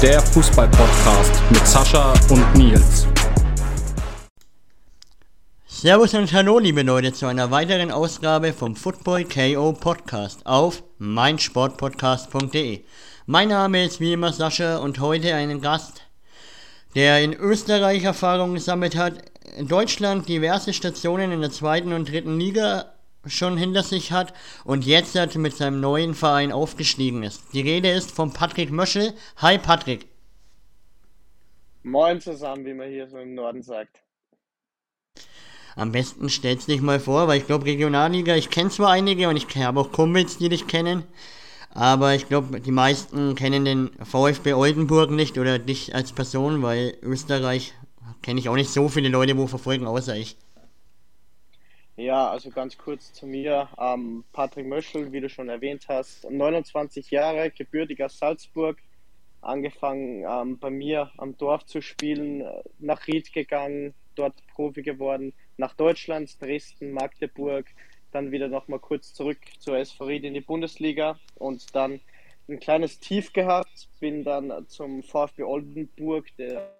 Der Fußball-Podcast mit Sascha und Nils. Servus und Hallo, liebe Leute, zu einer weiteren Ausgabe vom Football KO Podcast auf meinsportpodcast.de. Mein Name ist wie immer Sascha und heute einen Gast, der in Österreich Erfahrung gesammelt hat, in Deutschland diverse Stationen in der zweiten und dritten Liga schon hinter sich hat und jetzt mit seinem neuen Verein aufgestiegen ist. Die Rede ist von Patrick Möschel. Hi Patrick. Moin zusammen, wie man hier so im Norden sagt. Am besten stellst dich mal vor, weil ich glaube Regionalliga, ich kenne zwar einige und ich habe auch Kumpels, die dich kennen, aber ich glaube die meisten kennen den VfB Oldenburg nicht oder dich als Person, weil Österreich kenne ich auch nicht so viele Leute, wo verfolgen, außer ich. Ja, also ganz kurz zu mir. Ähm, Patrick Möschel, wie du schon erwähnt hast, 29 Jahre, gebürtiger Salzburg, angefangen ähm, bei mir am Dorf zu spielen, nach Ried gegangen, dort Profi geworden, nach Deutschland, Dresden, Magdeburg, dann wieder nochmal kurz zurück zur SV Ried in die Bundesliga und dann ein kleines Tief gehabt, bin dann zum VfB Oldenburg, der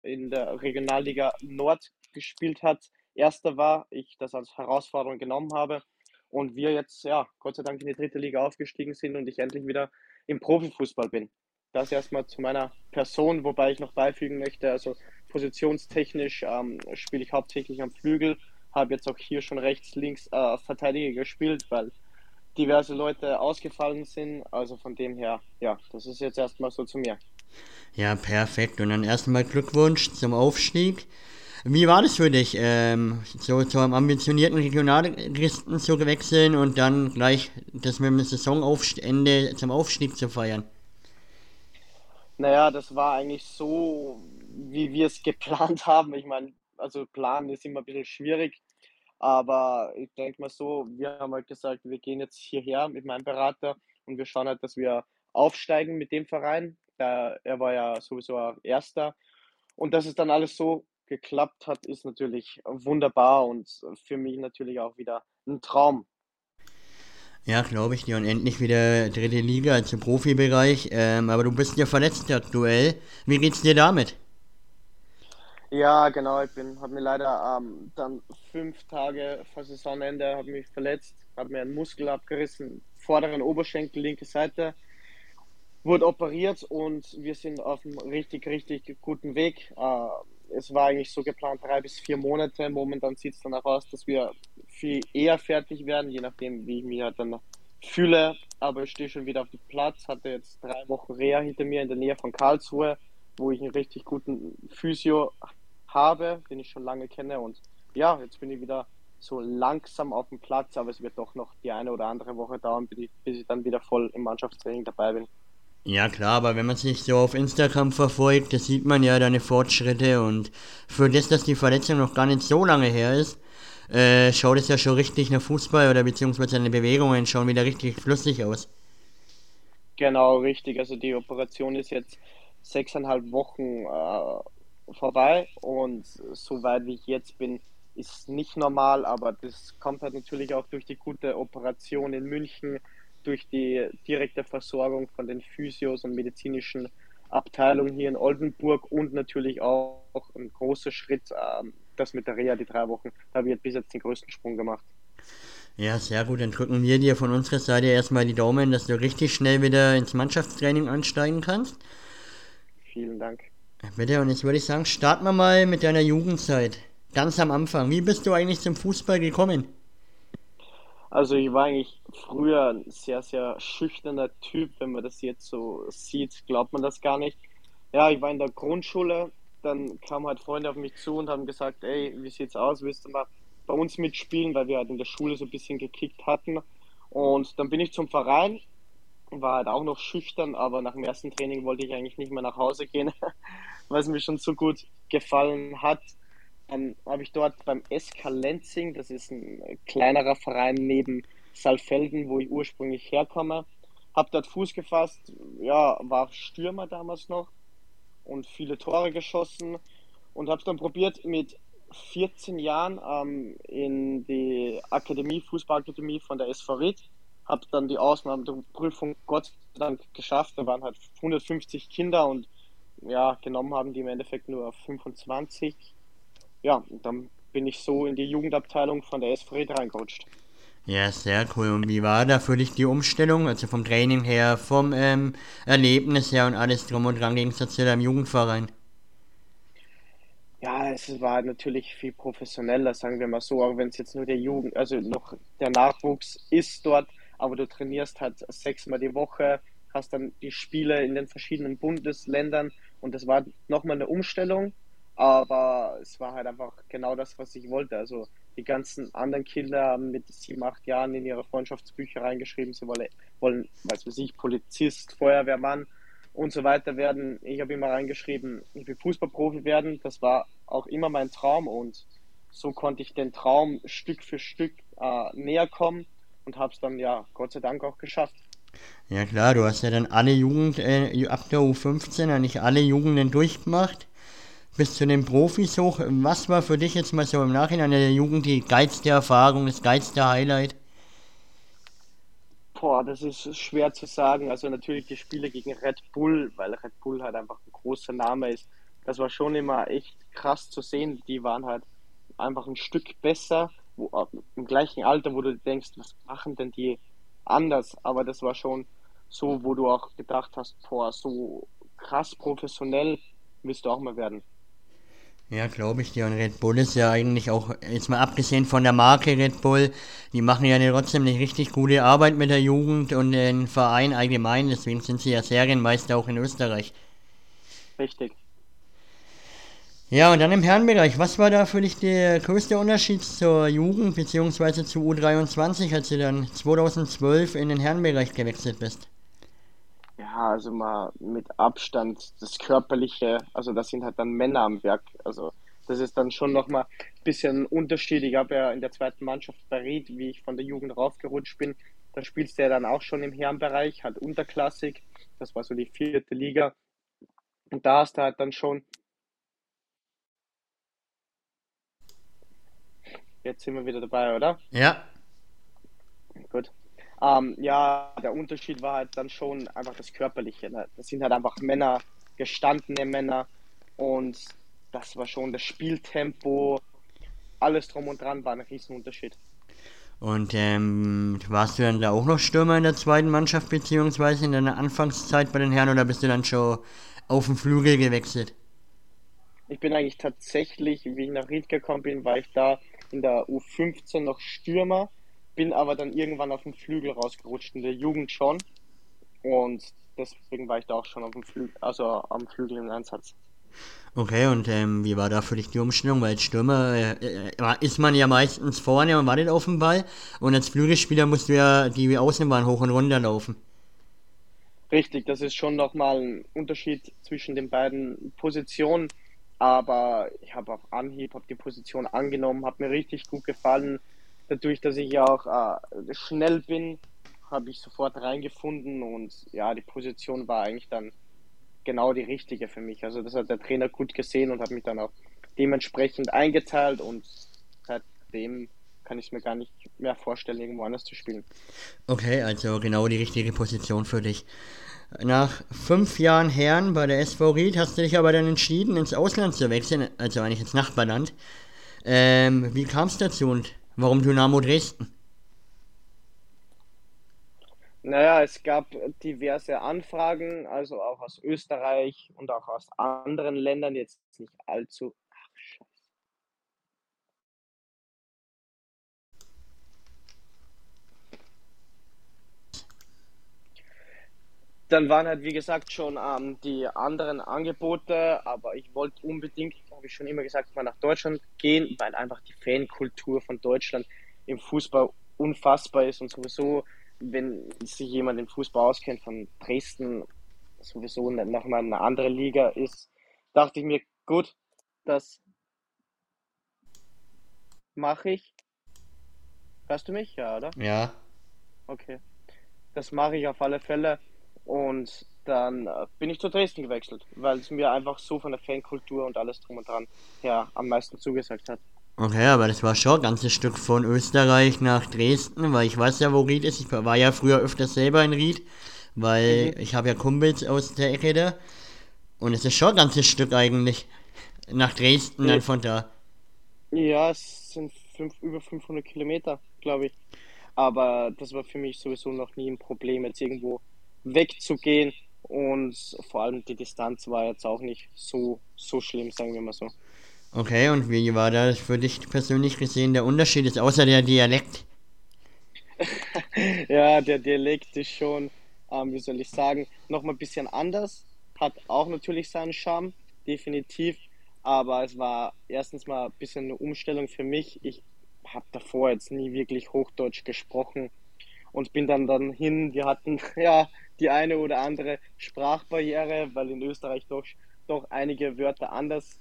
in der Regionalliga Nord gespielt hat, erster war, ich das als Herausforderung genommen habe und wir jetzt, ja, Gott sei Dank in die dritte Liga aufgestiegen sind und ich endlich wieder im Profifußball bin. Das erstmal zu meiner Person, wobei ich noch beifügen möchte, also positionstechnisch ähm, spiele ich hauptsächlich am Flügel, habe jetzt auch hier schon rechts, links äh, Verteidiger gespielt, weil diverse Leute ausgefallen sind. Also von dem her, ja, das ist jetzt erstmal so zu mir. Ja, perfekt. Und dann erstmal Glückwunsch zum Aufstieg. Wie war das für dich, ähm, so zu einem ambitionierten Regionalligisten zu wechseln und dann gleich das mit dem Saisonende zum Aufstieg zu feiern? Naja, das war eigentlich so, wie wir es geplant haben. Ich meine, also planen ist immer ein bisschen schwierig, aber ich denke mal so, wir haben halt gesagt, wir gehen jetzt hierher mit meinem Berater und wir schauen halt, dass wir aufsteigen mit dem Verein. Da, er war ja sowieso Erster. Und dass es dann alles so geklappt hat, ist natürlich wunderbar und für mich natürlich auch wieder ein Traum. Ja, glaube ich dir. Und endlich wieder dritte Liga, also Profibereich. Ähm, aber du bist ja verletzt aktuell. Wie geht's dir damit? Ja, genau. Ich bin, habe mir leider ähm, dann fünf Tage vor Saisonende habe mich verletzt, habe mir einen Muskel abgerissen, vorderen Oberschenkel, linke Seite wurde operiert und wir sind auf einem richtig, richtig guten Weg. Äh, es war eigentlich so geplant, drei bis vier Monate. Momentan sieht es danach aus, dass wir viel eher fertig werden, je nachdem, wie ich mich halt dann fühle. Aber ich stehe schon wieder auf dem Platz, hatte jetzt drei Wochen Reha hinter mir in der Nähe von Karlsruhe, wo ich einen richtig guten Physio habe, den ich schon lange kenne. Und ja, jetzt bin ich wieder so langsam auf dem Platz, aber es wird doch noch die eine oder andere Woche dauern, bis ich, bis ich dann wieder voll im Mannschaftstraining dabei bin. Ja klar, aber wenn man sich so auf Instagram verfolgt, da sieht man ja deine Fortschritte und für das, dass die Verletzung noch gar nicht so lange her ist, äh, schaut es ja schon richtig nach Fußball oder beziehungsweise deine Bewegungen schauen wieder richtig flüssig aus. Genau, richtig. Also die Operation ist jetzt sechseinhalb Wochen äh, vorbei und so weit wie ich jetzt bin, ist nicht normal, aber das kommt halt natürlich auch durch die gute Operation in München durch die direkte Versorgung von den Physios und medizinischen Abteilungen hier in Oldenburg und natürlich auch ein großer Schritt, ähm, das mit der Reha, die drei Wochen, da wird bis jetzt den größten Sprung gemacht. Ja, sehr gut. Dann drücken wir dir von unserer Seite erstmal die Daumen, dass du richtig schnell wieder ins Mannschaftstraining ansteigen kannst. Vielen Dank. Bitte, und jetzt würde ich sagen, starten wir mal mit deiner Jugendzeit. Ganz am Anfang. Wie bist du eigentlich zum Fußball gekommen? Also ich war eigentlich früher ein sehr, sehr schüchterner Typ. Wenn man das jetzt so sieht, glaubt man das gar nicht. Ja, ich war in der Grundschule, dann kamen halt Freunde auf mich zu und haben gesagt, ey, wie sieht's aus, willst du mal bei uns mitspielen, weil wir halt in der Schule so ein bisschen gekickt hatten. Und dann bin ich zum Verein, war halt auch noch schüchtern, aber nach dem ersten Training wollte ich eigentlich nicht mehr nach Hause gehen, weil es mir schon so gut gefallen hat. Dann habe ich dort beim SK Lenzing, das ist ein kleinerer Verein neben Saalfelden, wo ich ursprünglich herkomme, habe dort Fuß gefasst, ja, war Stürmer damals noch und viele Tore geschossen und habe es dann probiert mit 14 Jahren ähm, in die Akademie, Fußballakademie von der SV Ried. habe dann die Ausnahmeprüfung Gott sei Dank geschafft. Da waren halt 150 Kinder und ja, genommen haben die im Endeffekt nur 25. Ja, und dann bin ich so in die Jugendabteilung von der SV Ried reingerutscht. Ja, sehr cool. Und wie war da für dich die Umstellung? Also vom Training her, vom ähm, Erlebnis her und alles drum und dran gegen zu deinem Jugendverein? Ja, es war natürlich viel professioneller, sagen wir mal so, auch wenn es jetzt nur der Jugend, also noch der Nachwuchs ist dort, aber du trainierst halt sechsmal die Woche, hast dann die Spiele in den verschiedenen Bundesländern und das war nochmal eine Umstellung, aber es war halt einfach genau das, was ich wollte. Also die ganzen anderen Kinder haben mit sieben, acht Jahren in ihre Freundschaftsbücher reingeschrieben, sie wollen, wollen weiß ich, Polizist, Feuerwehrmann und so weiter werden. Ich habe immer reingeschrieben, ich will Fußballprofi werden. Das war auch immer mein Traum und so konnte ich den Traum Stück für Stück äh, näher kommen und habe es dann ja Gott sei Dank auch geschafft. Ja klar, du hast ja dann alle Jugend, äh, ab der U15 eigentlich alle Jugenden durchgemacht bis zu den Profis hoch. Was war für dich jetzt mal so im Nachhinein in der Jugend die geilste Erfahrung, das geilste Highlight? Boah, das ist schwer zu sagen. Also natürlich die Spiele gegen Red Bull, weil Red Bull halt einfach ein großer Name ist. Das war schon immer echt krass zu sehen. Die waren halt einfach ein Stück besser, wo, im gleichen Alter, wo du denkst, was machen denn die anders? Aber das war schon so, wo du auch gedacht hast, boah, so krass professionell willst du auch mal werden. Ja, glaube ich dir. Und Red Bull ist ja eigentlich auch, jetzt mal abgesehen von der Marke Red Bull, die machen ja trotzdem eine richtig gute Arbeit mit der Jugend und den Verein allgemein. Deswegen sind sie ja Serienmeister auch in Österreich. Richtig. Ja, und dann im Herrenbereich. Was war da für dich der größte Unterschied zur Jugend bzw. zu U23, als du dann 2012 in den Herrenbereich gewechselt bist? Ja, also mal mit Abstand das Körperliche, also das sind halt dann Männer am Werk. Also das ist dann schon nochmal ein bisschen Unterschied. Ich habe ja in der zweiten Mannschaft bei Ried, wie ich von der Jugend raufgerutscht bin, da spielst du ja dann auch schon im Herrenbereich, halt unterklassig. Das war so die vierte Liga. Und da hast du halt dann schon. Jetzt sind wir wieder dabei, oder? Ja. Gut. Ähm, ja, der Unterschied war halt dann schon einfach das Körperliche. Ne? Das sind halt einfach Männer, gestandene Männer und das war schon das Spieltempo, alles drum und dran war ein Riesenunterschied. Und ähm, warst du dann da auch noch Stürmer in der zweiten Mannschaft, beziehungsweise in deiner Anfangszeit bei den Herren, oder bist du dann schon auf den Flügel gewechselt? Ich bin eigentlich tatsächlich, wie ich nach Ried gekommen bin, war ich da in der U15 noch Stürmer bin aber dann irgendwann auf dem Flügel rausgerutscht, in der Jugend schon. Und deswegen war ich da auch schon auf dem Flügel, also am Flügel im Einsatz. Okay, und ähm, wie war da für dich die Umstellung? Weil als Stürmer äh, äh, ist man ja meistens vorne und wartet auf den Ball. Und als Flügelspieler musst du ja die Außenbahn hoch und runter laufen. Richtig, das ist schon nochmal ein Unterschied zwischen den beiden Positionen. Aber ich habe auf Anhieb hab die Position angenommen, hat mir richtig gut gefallen dadurch, dass ich ja auch äh, schnell bin, habe ich sofort reingefunden und ja, die Position war eigentlich dann genau die richtige für mich. Also das hat der Trainer gut gesehen und hat mich dann auch dementsprechend eingeteilt und seitdem kann ich mir gar nicht mehr vorstellen, irgendwo anders zu spielen. Okay, also genau die richtige Position für dich. Nach fünf Jahren Herren bei der SV Ried hast du dich aber dann entschieden, ins Ausland zu wechseln, also eigentlich ins Nachbarland. Ähm, wie kam es dazu und Warum Dynamo Dresden? Naja, es gab diverse Anfragen, also auch aus Österreich und auch aus anderen Ländern, jetzt nicht allzu. Dann waren halt, wie gesagt, schon ähm, die anderen Angebote, aber ich wollte unbedingt, habe ich schon immer gesagt, mal nach Deutschland gehen, weil einfach die Fankultur von Deutschland im Fußball unfassbar ist und sowieso, wenn sich jemand im Fußball auskennt von Dresden, sowieso nochmal eine andere Liga ist, dachte ich mir, gut, das mache ich. Hörst du mich? Ja, oder? Ja. Okay. Das mache ich auf alle Fälle. Und dann äh, bin ich zu Dresden gewechselt, weil es mir einfach so von der Fankultur und alles drum und dran her am meisten zugesagt hat. Okay, aber das war schon ein ganzes Stück von Österreich nach Dresden, weil ich weiß ja, wo Ried ist. Ich war ja früher öfters selber in Ried, weil mhm. ich habe ja Kumpels aus der Ecke da. Und es ist schon ein ganzes Stück eigentlich. Nach Dresden ja. dann von da. Ja, es sind fünf, über 500 Kilometer, glaube ich. Aber das war für mich sowieso noch nie ein Problem, jetzt irgendwo wegzugehen. Und vor allem die Distanz war jetzt auch nicht so, so schlimm, sagen wir mal so. Okay, und wie war das für dich persönlich gesehen der Unterschied ist, außer der Dialekt? ja, der Dialekt ist schon, ähm, wie soll ich sagen, nochmal ein bisschen anders. Hat auch natürlich seinen Charme, definitiv. Aber es war erstens mal ein bisschen eine Umstellung für mich. Ich habe davor jetzt nie wirklich Hochdeutsch gesprochen und bin dann dann hin. Wir hatten ja die eine oder andere Sprachbarriere, weil in Österreich doch, doch einige Wörter anders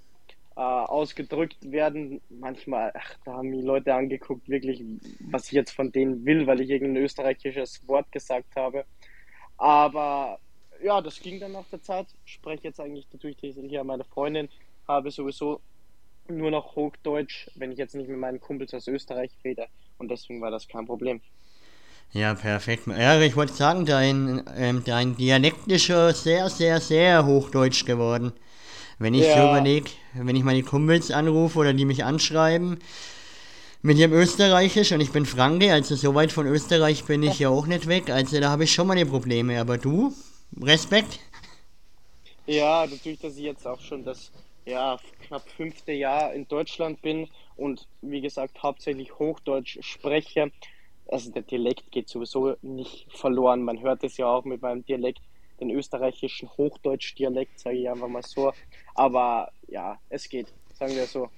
äh, ausgedrückt werden. Manchmal, ach, da haben die Leute angeguckt, wirklich, was ich jetzt von denen will, weil ich irgendein österreichisches Wort gesagt habe. Aber ja, das ging dann nach der Zeit. Ich spreche jetzt eigentlich natürlich hier meine Freundin, habe sowieso nur noch Hochdeutsch, wenn ich jetzt nicht mit meinen Kumpels aus Österreich rede. Und deswegen war das kein Problem. Ja, perfekt. Ja, ich wollte sagen, dein, ähm, dein Dialekt ist schon sehr, sehr, sehr hochdeutsch geworden. Wenn ich ja. so überlege, wenn ich meine Kumpels anrufe oder die mich anschreiben mit ihrem Österreichisch und ich bin Franke, also so weit von Österreich bin ich ja auch nicht weg, also da habe ich schon meine Probleme. Aber du, Respekt? Ja, dadurch, dass ich jetzt auch schon das ja, knapp fünfte Jahr in Deutschland bin und wie gesagt hauptsächlich Hochdeutsch spreche, also der Dialekt geht sowieso nicht verloren. Man hört es ja auch mit meinem Dialekt, den österreichischen Hochdeutsch-Dialekt, sage ich einfach mal so. Aber ja, es geht, sagen wir so.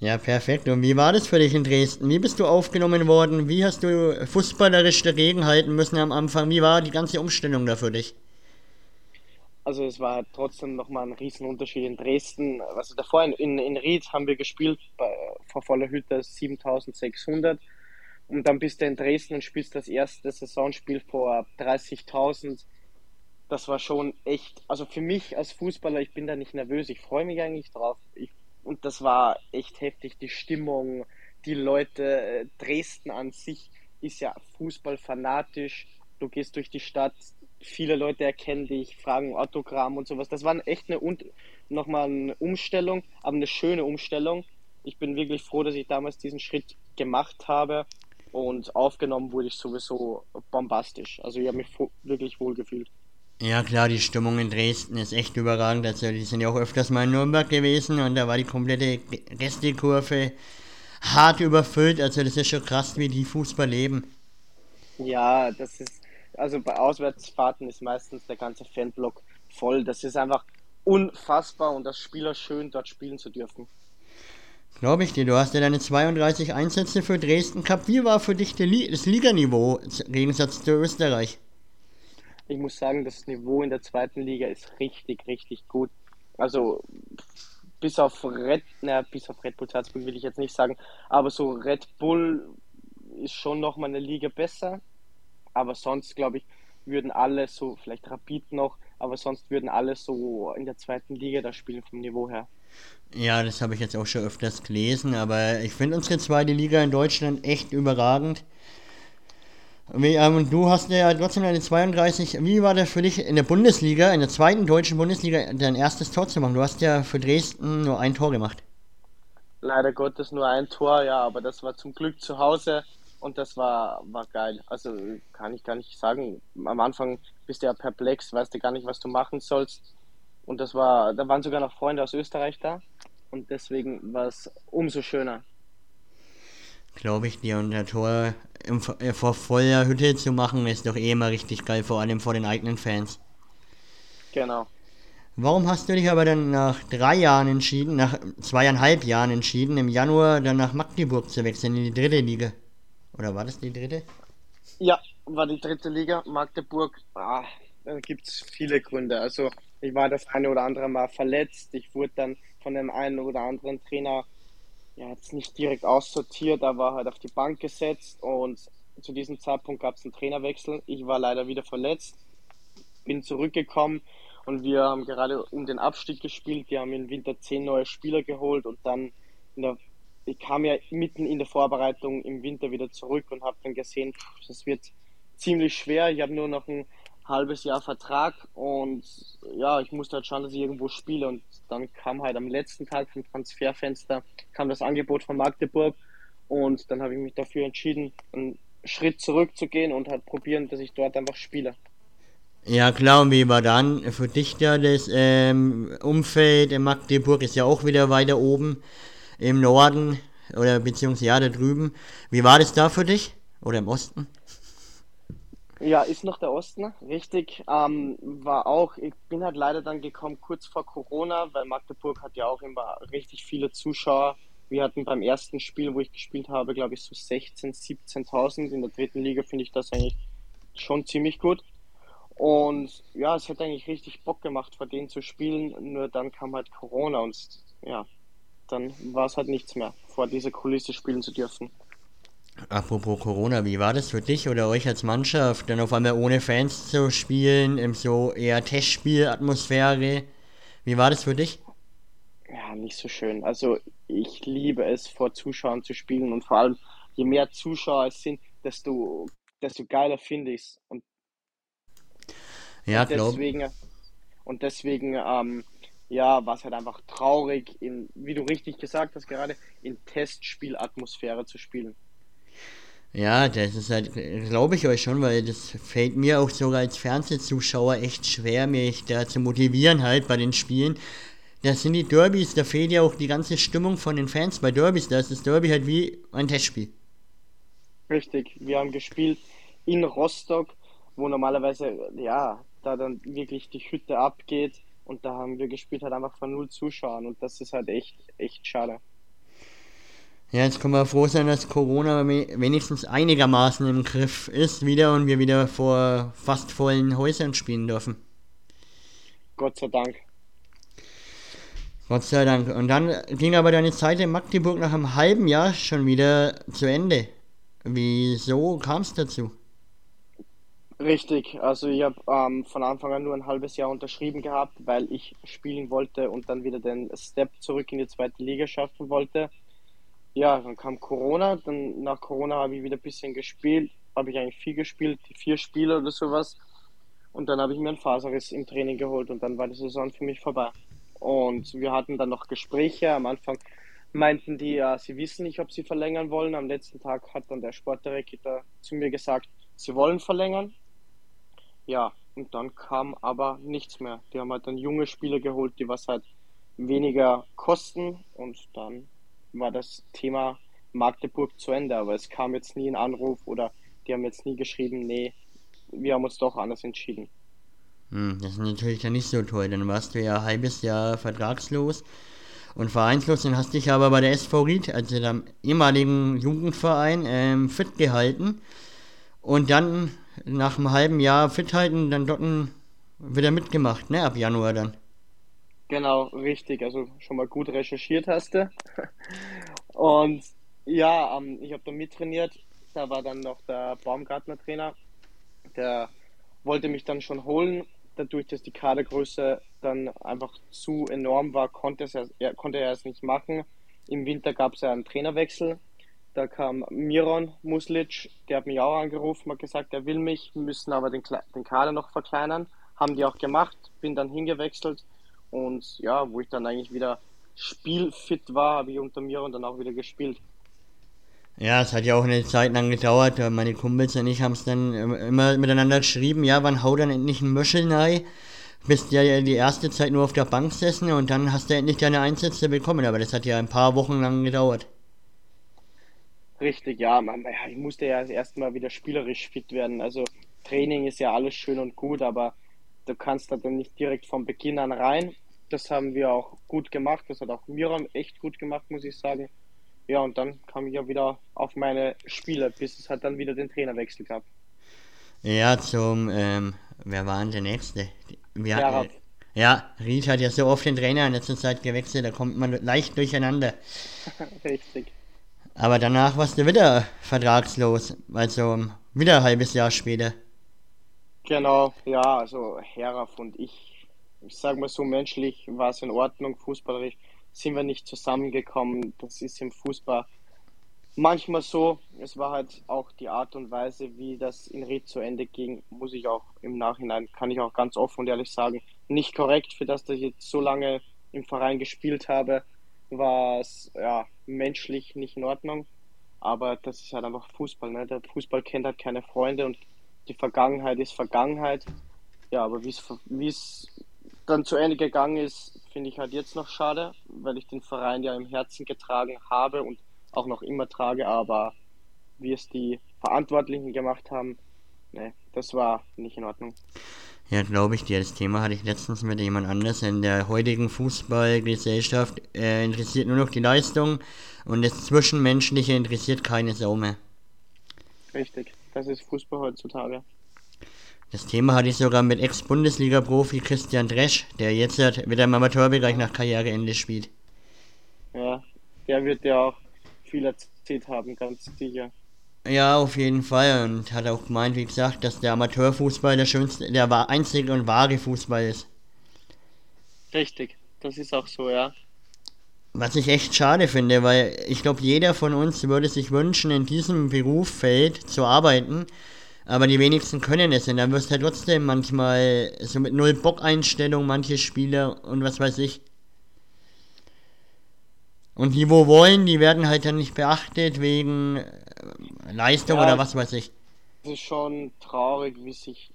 Ja, perfekt. Und wie war das für dich in Dresden? Wie bist du aufgenommen worden? Wie hast du fußballerisch dagegen halten müssen am Anfang? Wie war die ganze Umstellung da für dich? Also es war trotzdem nochmal ein Riesenunterschied in Dresden. Also davor in, in, in Ried haben wir gespielt bei, vor voller Hütte 7600 und dann bist du in Dresden und spielst das erste Saisonspiel vor 30.000. Das war schon echt, also für mich als Fußballer, ich bin da nicht nervös, ich freue mich eigentlich drauf. Ich, und das war echt heftig, die Stimmung, die Leute, Dresden an sich ist ja fußballfanatisch. Du gehst durch die Stadt, viele Leute erkennen dich, fragen Autogramm und sowas. Das war echt eine nochmal eine Umstellung, aber eine schöne Umstellung. Ich bin wirklich froh, dass ich damals diesen Schritt gemacht habe und aufgenommen wurde ich sowieso bombastisch. Also ich habe mich wirklich wohl gefühlt. Ja klar, die Stimmung in Dresden ist echt überragend. Also die sind ja auch öfters mal in Nürnberg gewesen und da war die komplette Gästekurve hart überfüllt. Also das ist schon krass, wie die Fußball leben. Ja, das ist, also bei Auswärtsfahrten ist meistens der ganze Fanblock voll. Das ist einfach unfassbar und das Spieler schön, dort spielen zu dürfen. Glaube ich dir, du hast ja deine 32 Einsätze für Dresden gehabt. Wie war für dich das Liganiveau im Gegensatz zu Österreich? Ich muss sagen, das Niveau in der zweiten Liga ist richtig, richtig gut. Also bis auf Red, na, bis auf Red Bull Salzburg will ich jetzt nicht sagen, aber so Red Bull ist schon noch mal eine Liga besser. Aber sonst glaube ich, würden alle so, vielleicht Rapid noch, aber sonst würden alle so in der zweiten Liga da spielen vom Niveau her. Ja, das habe ich jetzt auch schon öfters gelesen, aber ich finde unsere zweite Liga in Deutschland echt überragend. Wie, ähm, du hast ja trotzdem eine 32. Wie war das für dich in der Bundesliga, in der zweiten deutschen Bundesliga, dein erstes Tor zu machen? Du hast ja für Dresden nur ein Tor gemacht. Leider Gottes nur ein Tor, ja, aber das war zum Glück zu Hause und das war, war geil. Also kann ich gar nicht sagen. Am Anfang bist du ja perplex, weißt du gar nicht, was du machen sollst. Und das war, da waren sogar noch Freunde aus Österreich da. Und deswegen war es umso schöner. Glaube ich dir. Und der Tor im, äh, vor voller Hütte zu machen, ist doch eh immer richtig geil, vor allem vor den eigenen Fans. Genau. Warum hast du dich aber dann nach drei Jahren entschieden, nach zweieinhalb Jahren entschieden, im Januar dann nach Magdeburg zu wechseln in die dritte Liga? Oder war das die dritte? Ja, war die dritte Liga. Magdeburg, ah, da gibt es viele Gründe. Also ich war das eine oder andere Mal verletzt. Ich wurde dann von dem einen oder anderen Trainer ja, jetzt nicht direkt aussortiert, aber halt auf die Bank gesetzt und zu diesem Zeitpunkt gab es einen Trainerwechsel. Ich war leider wieder verletzt, bin zurückgekommen und wir haben gerade um den Abstieg gespielt. Wir haben im Winter zehn neue Spieler geholt und dann der ich kam ja mitten in der Vorbereitung im Winter wieder zurück und habe dann gesehen, das wird ziemlich schwer. Ich habe nur noch ein halbes Jahr Vertrag und ja, ich musste halt schauen, dass ich irgendwo spiele und dann kam halt am letzten Tag vom Transferfenster kam das Angebot von Magdeburg und dann habe ich mich dafür entschieden, einen Schritt zurückzugehen und halt probieren, dass ich dort einfach spiele. Ja klar, und wie war dann für dich da das ähm, Umfeld in Magdeburg ist ja auch wieder weiter oben im Norden oder beziehungsweise ja da drüben. Wie war das da für dich? Oder im Osten? Ja, ist noch der Osten, richtig. Ähm, war auch, ich bin halt leider dann gekommen kurz vor Corona, weil Magdeburg hat ja auch immer richtig viele Zuschauer. Wir hatten beim ersten Spiel, wo ich gespielt habe, glaube ich, so 16.000, 17.000. In der dritten Liga finde ich das eigentlich schon ziemlich gut. Und ja, es hat eigentlich richtig Bock gemacht, vor denen zu spielen. Nur dann kam halt Corona und ja, dann war es halt nichts mehr, vor dieser Kulisse spielen zu dürfen. Apropos Corona, wie war das für dich oder euch als Mannschaft, dann auf einmal ohne Fans zu spielen, im so eher Testspielatmosphäre? Wie war das für dich? Ja, nicht so schön. Also ich liebe es, vor Zuschauern zu spielen und vor allem, je mehr Zuschauer es sind, desto, desto geiler finde ich es. Und, ja, und deswegen, und deswegen ähm, ja, war es halt einfach traurig, in, wie du richtig gesagt hast, gerade in Testspielatmosphäre zu spielen. Ja, das ist halt, glaube ich euch schon, weil das fällt mir auch sogar als Fernsehzuschauer echt schwer, mich da zu motivieren halt bei den Spielen. Das sind die Derbys, da fehlt ja auch die ganze Stimmung von den Fans bei Derbys. Da ist das Derby halt wie ein Testspiel. Richtig, wir haben gespielt in Rostock, wo normalerweise, ja, da dann wirklich die Hütte abgeht und da haben wir gespielt halt einfach von null Zuschauern und das ist halt echt, echt schade. Ja, jetzt können wir froh sein, dass Corona wenigstens einigermaßen im Griff ist wieder und wir wieder vor fast vollen Häusern spielen dürfen. Gott sei Dank. Gott sei Dank. Und dann ging aber deine Zeit in Magdeburg nach einem halben Jahr schon wieder zu Ende. Wieso kam es dazu? Richtig, also ich habe ähm, von Anfang an nur ein halbes Jahr unterschrieben gehabt, weil ich spielen wollte und dann wieder den Step zurück in die zweite Liga schaffen wollte ja, dann kam Corona, dann nach Corona habe ich wieder ein bisschen gespielt, habe ich eigentlich viel gespielt, vier Spiele oder sowas. Und dann habe ich mir einen Faserriss im Training geholt und dann war die Saison für mich vorbei. Und wir hatten dann noch Gespräche. Am Anfang meinten die, ja, sie wissen nicht, ob sie verlängern wollen. Am letzten Tag hat dann der Sportdirektor zu mir gesagt, sie wollen verlängern. Ja, und dann kam aber nichts mehr. Die haben halt dann junge Spieler geholt, die was halt weniger kosten und dann war das Thema Magdeburg zu Ende, aber es kam jetzt nie ein Anruf oder die haben jetzt nie geschrieben, nee, wir haben uns doch anders entschieden. Hm, das ist natürlich dann nicht so toll, dann warst du ja ein halbes Jahr vertragslos und vereinslos und hast dich aber bei der SV Ried, also dem ehemaligen Jugendverein, ähm, fit gehalten und dann nach einem halben Jahr fit halten, dann dort wieder mitgemacht, ne, ab Januar dann. Genau, richtig. Also schon mal gut recherchiert hast du. Und ja, ähm, ich habe da mittrainiert. Da war dann noch der Baumgartner Trainer. Der wollte mich dann schon holen. Dadurch, dass die Kadergröße dann einfach zu enorm war, konnte, es er, konnte er es nicht machen. Im Winter gab es ja einen Trainerwechsel. Da kam Miron Muslic, der hat mich auch angerufen, hat gesagt, er will mich, müssen aber den, den Kader noch verkleinern. Haben die auch gemacht, bin dann hingewechselt und ja, wo ich dann eigentlich wieder spielfit war, habe ich unter mir und dann auch wieder gespielt. Ja, es hat ja auch eine Zeit lang gedauert. Meine Kumpels und ich haben es dann immer miteinander geschrieben, ja, wann hau dann endlich ein Möschel rein? Bist ja die erste Zeit nur auf der Bank gesessen und dann hast du endlich deine Einsätze bekommen, aber das hat ja ein paar Wochen lang gedauert. Richtig, ja, ich musste ja erstmal wieder spielerisch fit werden. Also Training ist ja alles schön und gut, aber du kannst da dann nicht direkt von Beginn an rein. Das haben wir auch gut gemacht. Das hat auch Miram echt gut gemacht, muss ich sagen. Ja, und dann kam ich ja wieder auf meine Spiele, bis es hat dann wieder den Trainerwechsel gab. Ja, zum, ähm, wer war denn der Nächste? Wir hatten, ja, Ried hat ja so oft den Trainer in letzter Zeit gewechselt, da kommt man leicht durcheinander. Richtig. Aber danach warst du wieder vertragslos, also wieder ein halbes Jahr später. Genau, ja, also Heraf und ich, ich sage mal so menschlich, war es in Ordnung, fußballerisch sind wir nicht zusammengekommen. Das ist im Fußball manchmal so. Es war halt auch die Art und Weise, wie das in Ried zu Ende ging, muss ich auch im Nachhinein, kann ich auch ganz offen und ehrlich sagen, nicht korrekt für das, dass ich jetzt so lange im Verein gespielt habe, war es ja menschlich nicht in Ordnung. Aber das ist halt einfach Fußball. Ne? Der Fußball kennt halt keine Freunde und die Vergangenheit ist Vergangenheit. Ja, aber wie es dann zu Ende gegangen ist, finde ich halt jetzt noch schade, weil ich den Verein ja im Herzen getragen habe und auch noch immer trage, aber wie es die Verantwortlichen gemacht haben, ne, das war nicht in Ordnung. Ja, glaube ich dir. Das Thema hatte ich letztens mit jemand anders. In der heutigen Fußballgesellschaft äh, interessiert nur noch die Leistung und das Zwischenmenschliche interessiert keine Sau mehr. Richtig, das ist Fußball heutzutage. Das Thema hatte ich sogar mit Ex-Bundesliga-Profi Christian Dresch, der jetzt halt wieder im Amateurbereich nach Karriereende spielt. Ja, der wird ja auch viel erzählt haben, ganz sicher. Ja, auf jeden Fall. Und hat auch gemeint, wie gesagt, dass der Amateurfußball der schönste, der einzige und wahre Fußball ist. Richtig, das ist auch so, ja. Was ich echt schade finde, weil ich glaube, jeder von uns würde sich wünschen, in diesem Berufsfeld zu arbeiten, aber die wenigsten können es und dann wirst du halt trotzdem manchmal so mit null Bock-Einstellung manche Spieler und was weiß ich. Und die, wo wollen, die werden halt dann nicht beachtet wegen äh, Leistung ja, oder was weiß ich. Es ist schon traurig, wie sich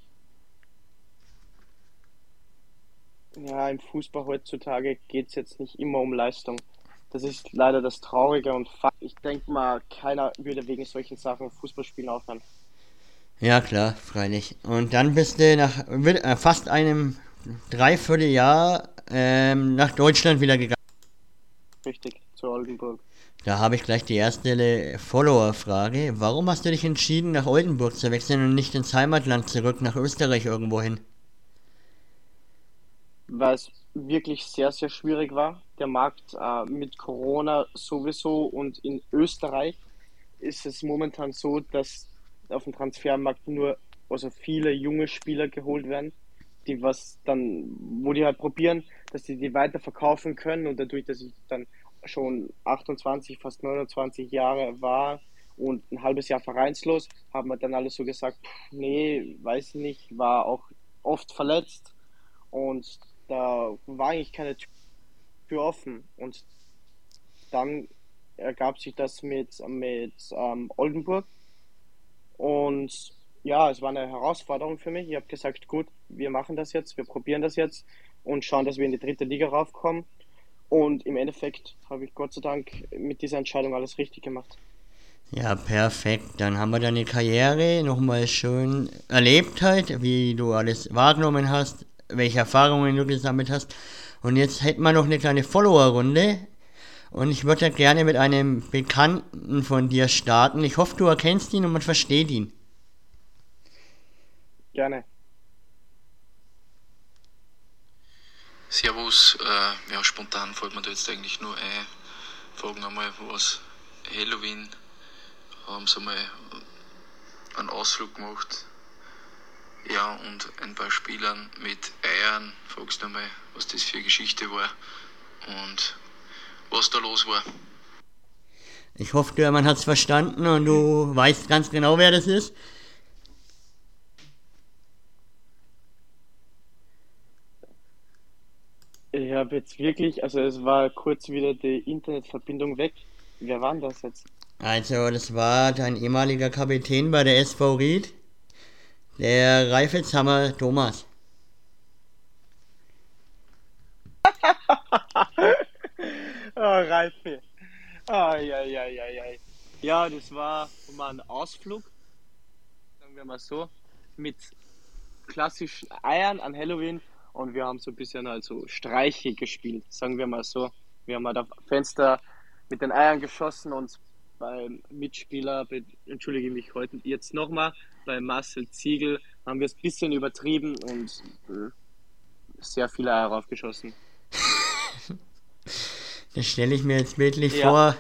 ja im Fußball heutzutage geht es jetzt nicht immer um Leistung. Das ist leider das Traurige und ich denke mal, keiner würde wegen solchen Sachen Fußballspielen aufhören. Ja, klar, freilich. Und dann bist du nach äh, fast einem Dreivierteljahr ähm, nach Deutschland wieder gegangen. Richtig zu Oldenburg. Da habe ich gleich die erste Follower-Frage. Warum hast du dich entschieden, nach Oldenburg zu wechseln und nicht ins Heimatland zurück, nach Österreich irgendwo hin? Weil es wirklich sehr, sehr schwierig war. Der Markt äh, mit Corona sowieso und in Österreich ist es momentan so, dass auf dem Transfermarkt nur also viele junge Spieler geholt werden, die was dann, wo die halt probieren, dass sie die weiter verkaufen können und dadurch, dass ich dann schon 28, fast 29 Jahre war und ein halbes Jahr vereinslos, haben wir dann alle so gesagt, pff, nee, weiß nicht, war auch oft verletzt und da war eigentlich keine Tür offen und dann ergab sich das mit, mit ähm, Oldenburg und ja, es war eine Herausforderung für mich. Ich habe gesagt, gut, wir machen das jetzt, wir probieren das jetzt und schauen, dass wir in die dritte Liga raufkommen. Und im Endeffekt habe ich Gott sei Dank mit dieser Entscheidung alles richtig gemacht. Ja, perfekt. Dann haben wir deine Karriere nochmal schön erlebt halt, wie du alles wahrgenommen hast, welche Erfahrungen du gesammelt hast. Und jetzt hätten wir noch eine kleine Follower-Runde. Und ich würde gerne mit einem Bekannten von dir starten. Ich hoffe, du erkennst ihn und man versteht ihn. Gerne. Servus, äh, ja, spontan fällt mir da jetzt eigentlich nur ein. Fragen einmal, was Halloween haben sie mal einen Ausflug gemacht. Ja, und ein paar Spielern mit Eiern. Fragst du einmal, was das für eine Geschichte war und was da los war. Ich hoffe, Mann hat es verstanden und du weißt ganz genau, wer das ist. Ich habe jetzt wirklich, also es war kurz wieder die Internetverbindung weg. Wer war denn das jetzt? Also, das war dein ehemaliger Kapitän bei der SV Ried, der Reifelshammer Thomas. oh, Reife. Oh, ja, ja, ja, ja. Ja, das war mal ein Ausflug, sagen wir mal so, mit klassischen Eiern an Halloween und wir haben so ein bisschen also Streiche gespielt, sagen wir mal so. Wir haben halt auf Fenster mit den Eiern geschossen und beim Mitspieler, entschuldige ich mich heute jetzt nochmal, bei Marcel Ziegel haben wir es ein bisschen übertrieben und äh, sehr viele Eier raufgeschossen. Das stelle ich mir jetzt bildlich ja. vor.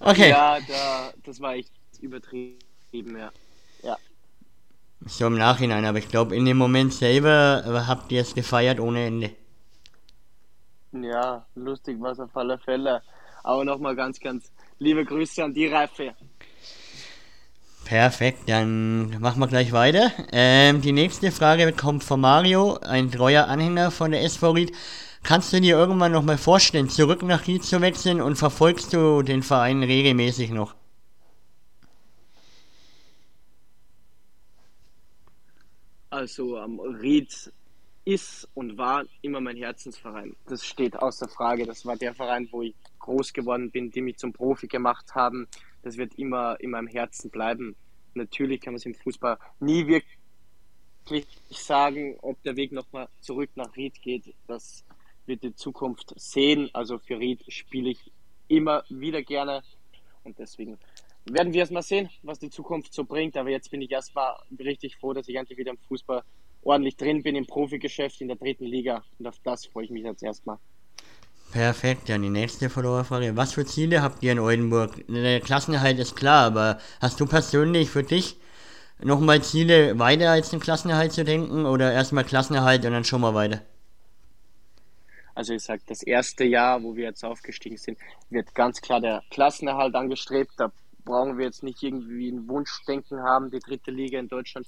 Okay. Ja, da, das war echt übertrieben, ja. Ja. So im Nachhinein, aber ich glaube, in dem Moment selber habt ihr es gefeiert ohne Ende. Ja, lustig war es auf alle Fälle. Aber nochmal ganz, ganz liebe Grüße an die Reife. Perfekt, dann machen wir gleich weiter. Ähm, die nächste Frage kommt von Mario, ein treuer Anhänger von der SV Ried. Kannst du dir irgendwann nochmal vorstellen, zurück nach Ried zu wechseln und verfolgst du den Verein regelmäßig noch? Also ähm, Ried ist und war immer mein Herzensverein. Das steht außer Frage. Das war der Verein, wo ich groß geworden bin, die mich zum Profi gemacht haben. Das wird immer in meinem Herzen bleiben. Natürlich kann man es im Fußball nie wirklich sagen, ob der Weg nochmal zurück nach Ried geht. Das wird die Zukunft sehen. Also für Ried spiele ich immer wieder gerne und deswegen werden wir erstmal sehen, was die Zukunft so bringt. Aber jetzt bin ich erstmal richtig froh, dass ich endlich wieder im Fußball ordentlich drin bin, im Profigeschäft in der dritten Liga. Und auf das freue ich mich jetzt erstmal. Perfekt, dann die nächste Followerfrage. Was für Ziele habt ihr in Oldenburg? Der Klassenerhalt ist klar, aber hast du persönlich für dich nochmal Ziele weiter als den Klassenerhalt zu denken oder erstmal Klassenerhalt und dann schon mal weiter? Also ich sage, das erste Jahr, wo wir jetzt aufgestiegen sind, wird ganz klar der Klassenerhalt angestrebt. Da brauchen wir jetzt nicht irgendwie ein Wunschdenken haben. Die dritte Liga in Deutschland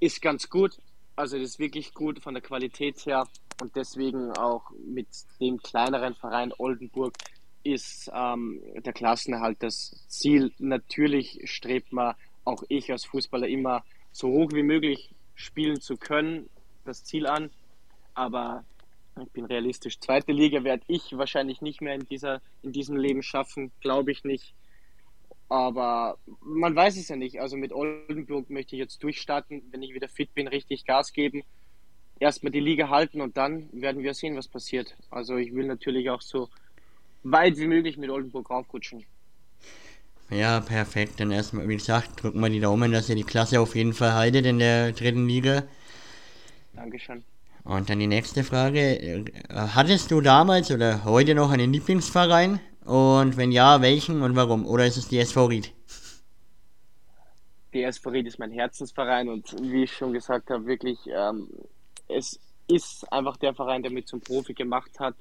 ist ganz gut. Also das ist wirklich gut von der Qualität her und deswegen auch mit dem kleineren Verein Oldenburg ist ähm, der Klassenerhalt das Ziel. Natürlich strebt man auch ich als Fußballer immer so hoch wie möglich spielen zu können, das Ziel an. Aber ich bin realistisch. Zweite Liga werde ich wahrscheinlich nicht mehr in, dieser, in diesem Leben schaffen, glaube ich nicht. Aber man weiß es ja nicht. Also mit Oldenburg möchte ich jetzt durchstarten, wenn ich wieder fit bin, richtig Gas geben. Erstmal die Liga halten und dann werden wir sehen, was passiert. Also ich will natürlich auch so weit wie möglich mit Oldenburg raufrutschen. Ja, perfekt. Dann erstmal, wie gesagt, drücken wir die Daumen, dass ihr die Klasse auf jeden Fall haltet in der dritten Liga. Dankeschön. Und dann die nächste Frage. Hattest du damals oder heute noch einen Lieblingsverein? Und wenn ja, welchen und warum? Oder ist es die SV Ried? Die SV Ried ist mein Herzensverein und wie ich schon gesagt habe, wirklich, ähm, es ist einfach der Verein, der mich zum Profi gemacht hat.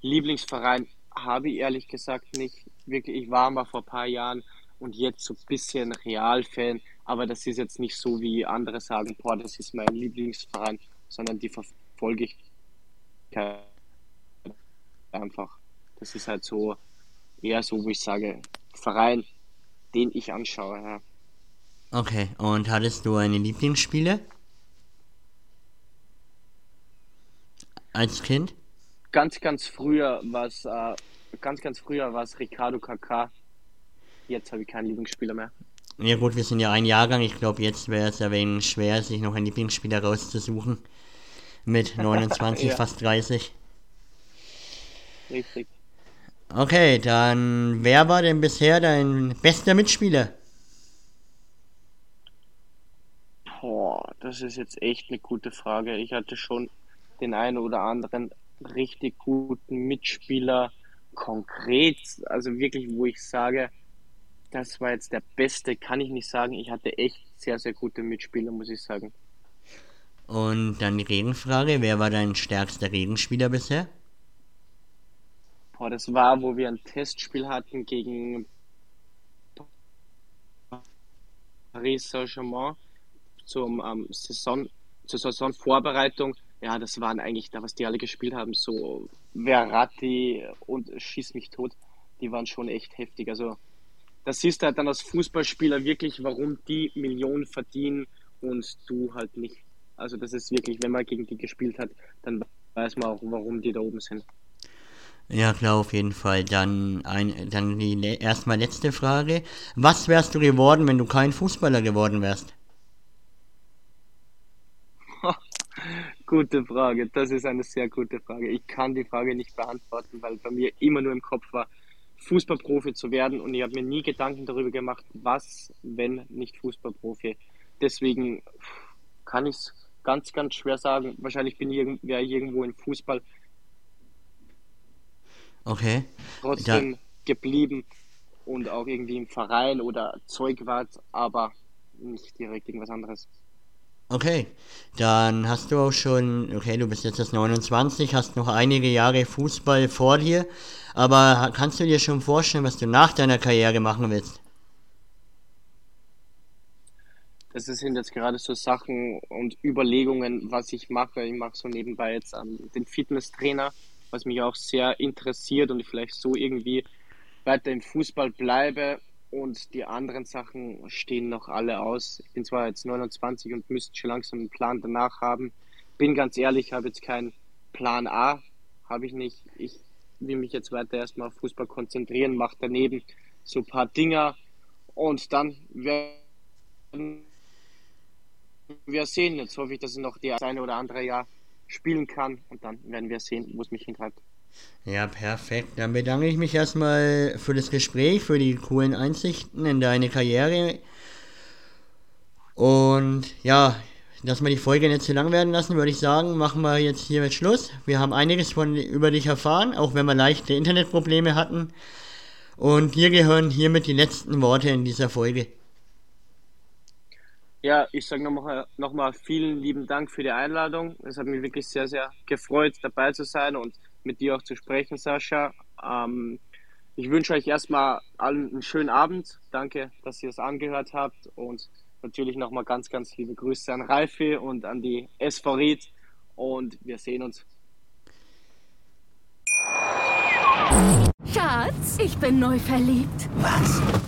Lieblingsverein habe ich ehrlich gesagt nicht. Wirklich, ich war mal vor ein paar Jahren und jetzt so ein bisschen Realfan, aber das ist jetzt nicht so, wie andere sagen, boah, das ist mein Lieblingsverein, sondern die verfolge ich einfach. Das ist halt so eher so, wo ich sage, Verein, den ich anschaue. Ja. Okay, und hattest du eine Lieblingsspiele? Als Kind? Ganz, ganz früher war es, äh, ganz, ganz früher war es Ricardo Kaká. Jetzt habe ich keinen Lieblingsspieler mehr. Ja gut, wir sind ja ein Jahrgang. Ich glaube, jetzt wäre es ein wenig schwer, sich noch einen Lieblingsspieler rauszusuchen. Mit 29, ja. fast 30. Richtig. Okay, dann wer war denn bisher dein bester Mitspieler? Boah, das ist jetzt echt eine gute Frage. Ich hatte schon den einen oder anderen richtig guten Mitspieler konkret, also wirklich, wo ich sage, das war jetzt der beste, kann ich nicht sagen. Ich hatte echt sehr, sehr gute Mitspieler, muss ich sagen. Und dann die Regenfrage, wer war dein stärkster Regenspieler bisher? Boah, das war, wo wir ein Testspiel hatten gegen Paris Saint-Germain zum ähm, Saison, zur Saisonvorbereitung. Ja, das waren eigentlich da, was die alle gespielt haben, so Verratti und Schieß mich tot. Die waren schon echt heftig. Also, das du halt dann als Fußballspieler wirklich, warum die Millionen verdienen und du halt nicht. Also, das ist wirklich, wenn man gegen die gespielt hat, dann weiß man auch, warum die da oben sind. Ja, klar, auf jeden Fall. Dann, ein, dann die erstmal letzte Frage. Was wärst du geworden, wenn du kein Fußballer geworden wärst? gute Frage. Das ist eine sehr gute Frage. Ich kann die Frage nicht beantworten, weil bei mir immer nur im Kopf war, Fußballprofi zu werden und ich habe mir nie Gedanken darüber gemacht, was, wenn nicht Fußballprofi. Deswegen kann ich es ganz, ganz schwer sagen. Wahrscheinlich bin ich, wäre irgendwo im Fußball Okay. Trotzdem ja. geblieben und auch irgendwie im Verein oder Zeugwart, aber nicht direkt irgendwas anderes. Okay, dann hast du auch schon, okay, du bist jetzt erst 29, hast noch einige Jahre Fußball vor dir, aber kannst du dir schon vorstellen, was du nach deiner Karriere machen willst? Das sind jetzt gerade so Sachen und Überlegungen, was ich mache. Ich mache so nebenbei jetzt ähm, den Fitnesstrainer, was mich auch sehr interessiert und ich vielleicht so irgendwie weiter im Fußball bleibe. Und die anderen Sachen stehen noch alle aus. Ich bin zwar jetzt 29 und müsste schon langsam einen Plan danach haben. Bin ganz ehrlich, habe jetzt keinen Plan A, habe ich nicht. Ich will mich jetzt weiter erstmal auf Fußball konzentrieren, mache daneben so ein paar Dinger und dann werden wir sehen. Jetzt hoffe ich, dass ich noch die eine oder andere Jahr spielen kann und dann werden wir sehen, wo es mich hintreibt. Ja, perfekt. Dann bedanke ich mich erstmal für das Gespräch, für die coolen Einsichten in deine Karriere. Und ja, dass wir die Folge nicht zu lang werden lassen, würde ich sagen, machen wir jetzt hier mit Schluss. Wir haben einiges von über dich erfahren, auch wenn wir leichte Internetprobleme hatten. Und dir gehören hiermit die letzten Worte in dieser Folge. Ja, ich sage nochmal noch mal vielen lieben Dank für die Einladung. Es hat mich wirklich sehr, sehr gefreut, dabei zu sein und mit dir auch zu sprechen, Sascha. Ähm, ich wünsche euch erstmal allen einen schönen Abend. Danke, dass ihr es angehört habt und natürlich nochmal ganz, ganz liebe Grüße an Ralfi und an die SV Ried und wir sehen uns. Schatz, ich bin neu verliebt. Was?